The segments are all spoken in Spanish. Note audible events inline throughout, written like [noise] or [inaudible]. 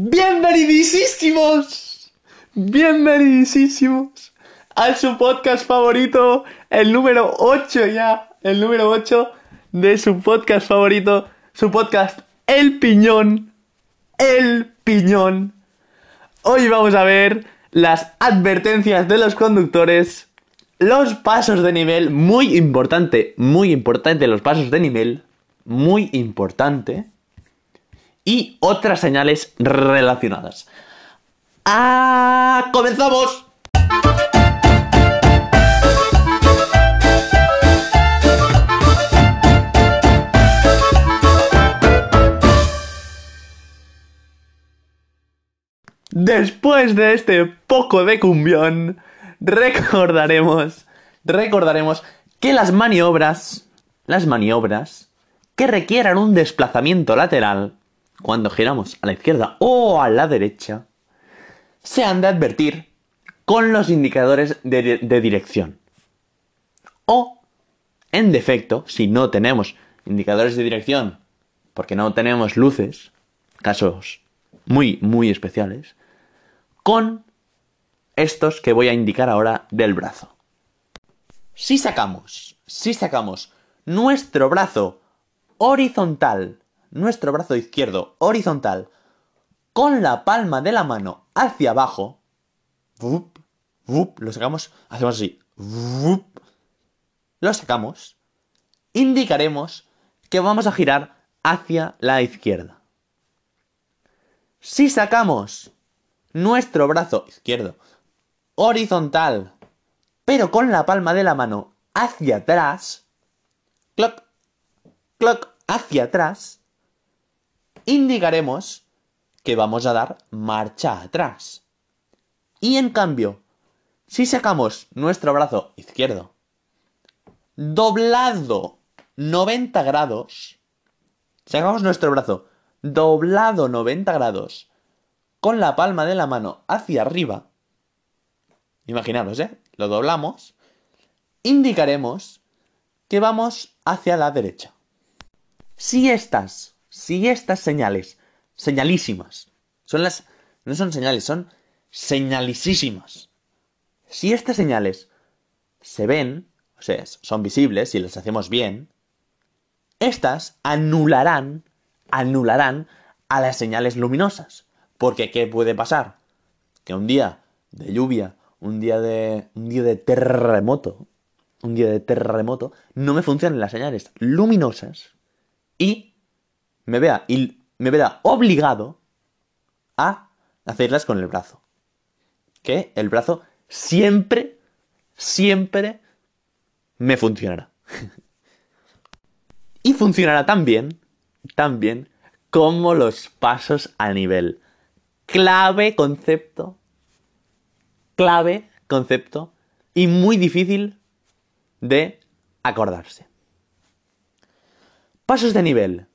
Bienvenidísimos, bienvenidísimos a su podcast favorito, el número 8 ya, el número 8 de su podcast favorito, su podcast El Piñón, El Piñón. Hoy vamos a ver las advertencias de los conductores, los pasos de nivel, muy importante, muy importante los pasos de nivel, muy importante y otras señales relacionadas. ¡Ah! ¡Comenzamos! Después de este poco de cumbión, recordaremos, recordaremos que las maniobras, las maniobras que requieran un desplazamiento lateral cuando giramos a la izquierda o a la derecha, se han de advertir con los indicadores de, dirección. O, en defecto, si no tenemos indicadores de dirección, porque no tenemos luces, casos muy, muy especiales, con estos que voy a indicar ahora del brazo. Si sacamos, si sacamos nuestro brazo horizontal nuestro brazo izquierdo horizontal con la palma de la mano hacia abajo, lo sacamos, hacemos así, lo sacamos, indicaremos que vamos a girar hacia la izquierda. Si sacamos nuestro brazo izquierdo horizontal, pero con la palma de la mano hacia atrás, cloc, cloc, hacia atrás, indicaremos que vamos a dar marcha atrás. Y en cambio, si sacamos nuestro brazo izquierdo doblado 90 grados, sacamos nuestro brazo doblado 90 grados con la palma de la mano hacia arriba, imaginaros, ¿eh? Lo doblamos, indicaremos que vamos hacia la derecha. Si estas si estas señales, señalísimas, son las, no son señales, son señalisísimas. Si estas señales se ven, o sea, son visibles si las hacemos bien, estas anularán, anularán a las señales luminosas. Porque ¿qué puede pasar? Que un día de lluvia, un día de, un día de terremoto, un día de terremoto, no me funcionan las señales luminosas y me vea, y me verá obligado a hacerlas con el brazo. Que el brazo siempre, siempre me funcionará. [laughs] y funcionará tan bien, tan bien, como los pasos a nivel. Clave concepto, clave concepto y muy difícil de acordarse. Pasos de nivel.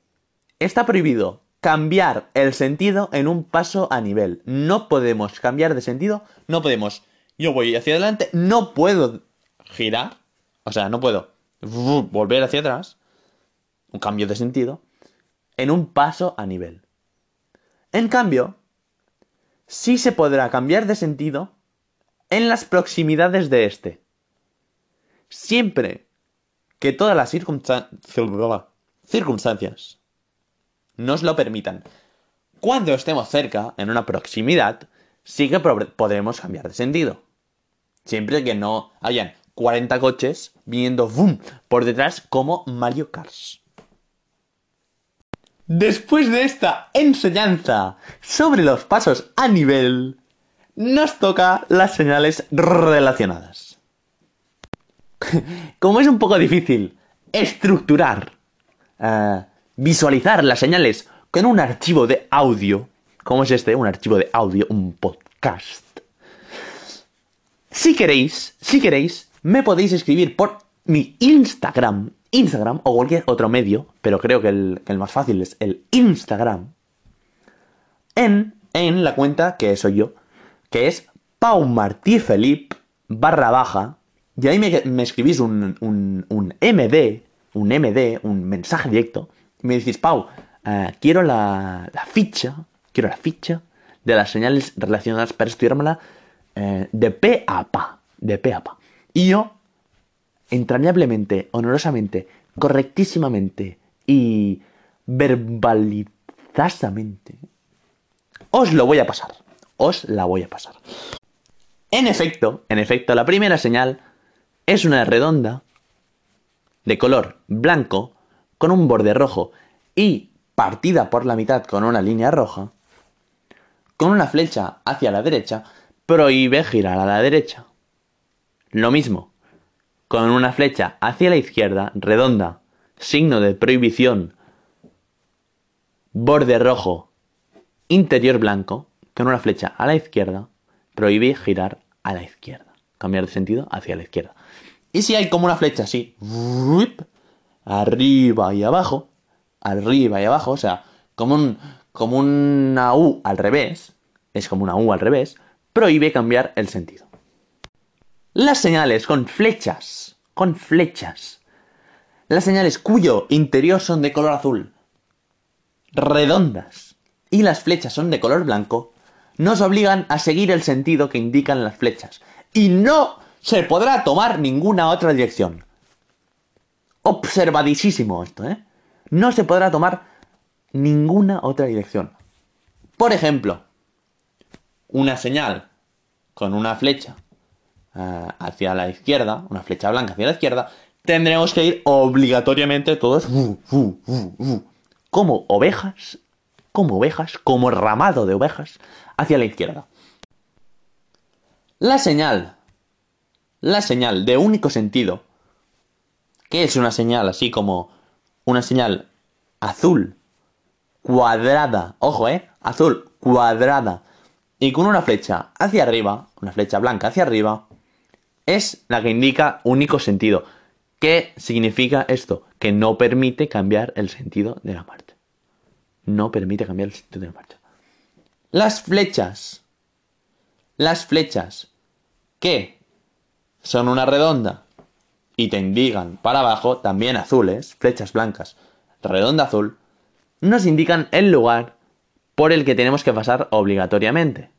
Está prohibido cambiar el sentido en un paso a nivel. No podemos cambiar de sentido, no podemos. Yo voy hacia adelante, no puedo girar, o sea, no puedo volver hacia atrás, un cambio de sentido, en un paso a nivel. En cambio, sí se podrá cambiar de sentido en las proximidades de este. Siempre que todas las circunstancias nos lo permitan. Cuando estemos cerca, en una proximidad, sí que podremos cambiar de sentido. Siempre que no hayan 40 coches viniendo boom por detrás como Mario Kart. Después de esta enseñanza sobre los pasos a nivel, nos toca las señales relacionadas. [laughs] Como es un poco difícil estructurar uh, visualizar las señales con un archivo de audio, como es este, un archivo de audio, un podcast. Si queréis, si queréis, me podéis escribir por mi Instagram, Instagram o cualquier otro medio, pero creo que el, más fácil es el Instagram, en, en la cuenta que soy yo, que es Pau Martí barra baja, y ahí me, escribís un, un, un MD, un MD, un mensaje directo, me decís, Pau, eh, quiero la, ficha, quiero la ficha de las señales relacionadas para estudiármela eh, de pe a pa. De pe a pa. Y yo, entrañablemente, honorosamente, correctísimamente y verbalizadamente, os lo voy a pasar. Os la voy a pasar. En efecto, en efecto, la primera señal es una redonda de color blanco con un borde rojo y partida por la mitad con una línea roja, con una flecha hacia la derecha, prohíbe girar a la derecha. Lo mismo, con una flecha hacia la izquierda, redonda, signo de prohibición, borde rojo, interior blanco, con una flecha a la izquierda, prohíbe girar a la izquierda. Cambiar de sentido hacia la izquierda. Y si hay como una flecha así, arriba y abajo, arriba y abajo, o sea, como, un, como una U al revés, es como una U al revés, prohíbe cambiar el sentido. Las señales con flechas, con flechas, las señales cuyo interior son de color azul, redondas, y las flechas son de color blanco, nos obligan a seguir el sentido que indican las flechas. Y no se podrá tomar ninguna otra dirección. Observadísimo esto, ¿eh? No se podrá tomar ninguna otra dirección. Por ejemplo, una señal con una flecha eh, hacia la izquierda, una flecha blanca hacia la izquierda, tendremos que ir obligatoriamente todos como ovejas, como ovejas, como ramado de ovejas hacia la izquierda. La señal, la señal de único sentido, que es una señal así como una señal azul, cuadrada, ojo, eh, azul, cuadrada, y con una flecha hacia arriba, una flecha blanca hacia arriba, es la que indica único sentido. ¿Qué significa esto? Que no permite cambiar el sentido de la marcha. No permite cambiar el sentido de la marcha. Las flechas. Las flechas que son una redonda y te indican para abajo, también azules, flechas blancas, redonda azul, nos indican el lugar por el que tenemos que pasar obligatoriamente.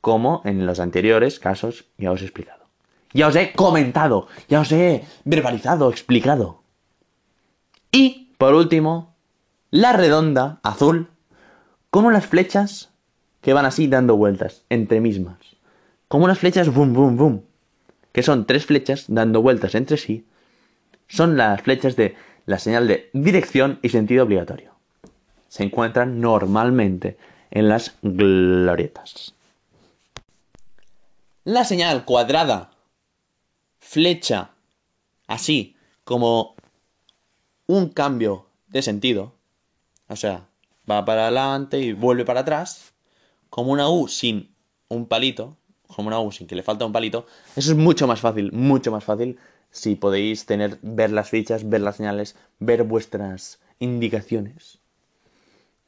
Como en los anteriores casos ya os he explicado. Ya os he comentado, ya os he verbalizado, explicado. Y, por último, la redonda azul como unas flechas que van así dando vueltas entre mismas. Como unas flechas boom, boom, boom. Que son tres flechas dando vueltas entre sí. Son las flechas de la señal de dirección y sentido obligatorio. Se encuentran normalmente en las glorietas. La señal cuadrada, flecha, así como un cambio de sentido, o sea, va para adelante y vuelve para atrás, como una U sin un palito, como una U sin que le falta un palito, eso es mucho más fácil, mucho más fácil si podéis tener, ver las fichas, ver las señales, ver vuestras indicaciones.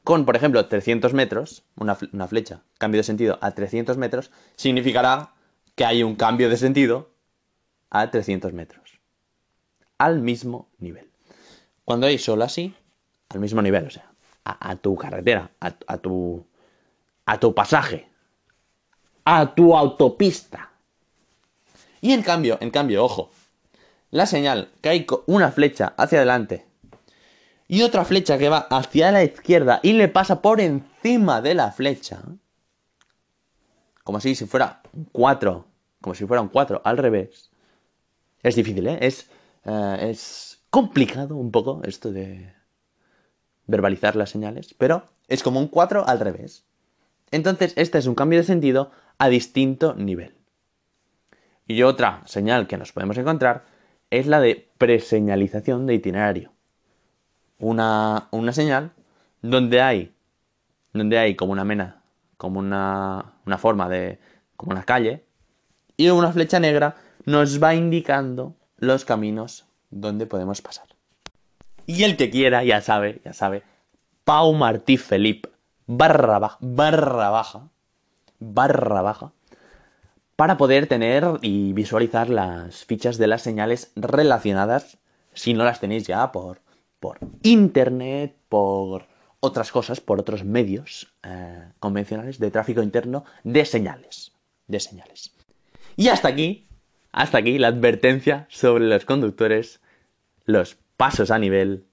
Con, por ejemplo, 300 metros, una, flecha, cambio de sentido a 300 metros, significará que hay un cambio de sentido a 300 metros. Al mismo nivel. Cuando hay solo así, al mismo nivel, o sea, a, tu carretera, a, tu, a tu pasaje, a tu autopista. Y en cambio, en cambio, ojo, la señal que hay una flecha hacia adelante y otra flecha que va hacia la izquierda y le pasa por encima de la flecha, como si, si fuera un 4, como si fuera un 4 al revés, es difícil, ¿eh? Es, eh, es complicado un poco esto de, verbalizar las señales, pero es como un 4 al revés. Entonces, este es un cambio de sentido a distinto nivel. Y otra señal que nos podemos encontrar es la de preseñalización de itinerario. Una, una señal donde hay, donde hay como una mena, como una, una forma de, como una calle, y una flecha negra nos va indicando los caminos donde podemos pasar. Y el que quiera, ya sabe, ya sabe, Pau Martí Felipe, barra baja, barra baja, barra baja, para poder tener y visualizar las fichas de las señales relacionadas, si no las tenéis ya por, por internet, por otras cosas por otros medios eh, convencionales de tráfico interno de señales. De señales. Y hasta aquí, hasta aquí la advertencia sobre los conductores, los pasos a nivel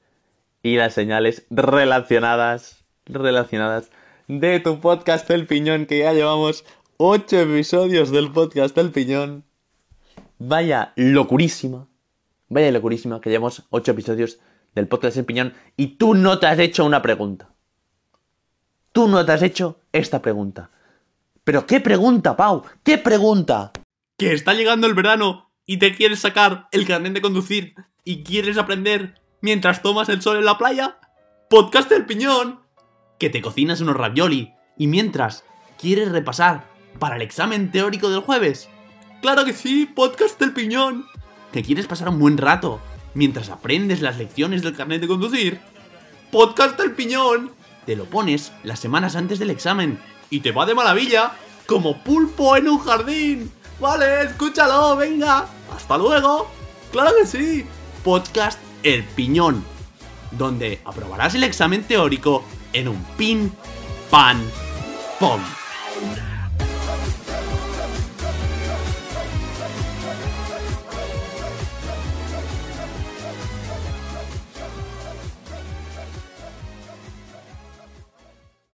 y las señales relacionadas, relacionadas de tu podcast El Piñón, que ya llevamos 8 episodios del podcast El Piñón. Vaya locurísima, vaya locurísima que llevamos 8 episodios del podcast El Piñón y tú no te has hecho una pregunta. Tú no te has hecho esta pregunta. Pero ¿qué pregunta, Pau? ¿Qué pregunta? Que está llegando el verano y te quieres sacar el carnet de conducir y quieres aprender mientras tomas el sol en la playa. Podcast El Piñón. Que te cocinas unos ravioli y mientras quieres repasar para el examen teórico del jueves. Claro que sí, podcast El Piñón. Que quieres pasar un buen rato mientras aprendes las lecciones del carnet de conducir. Podcast El Piñón. Te lo pones las semanas antes del examen y te va de maravilla, como pulpo en un jardín. Vale, escúchalo, venga. Hasta luego. Claro que sí. Podcast El Piñón, donde aprobarás el examen teórico en un pin, pan, pom.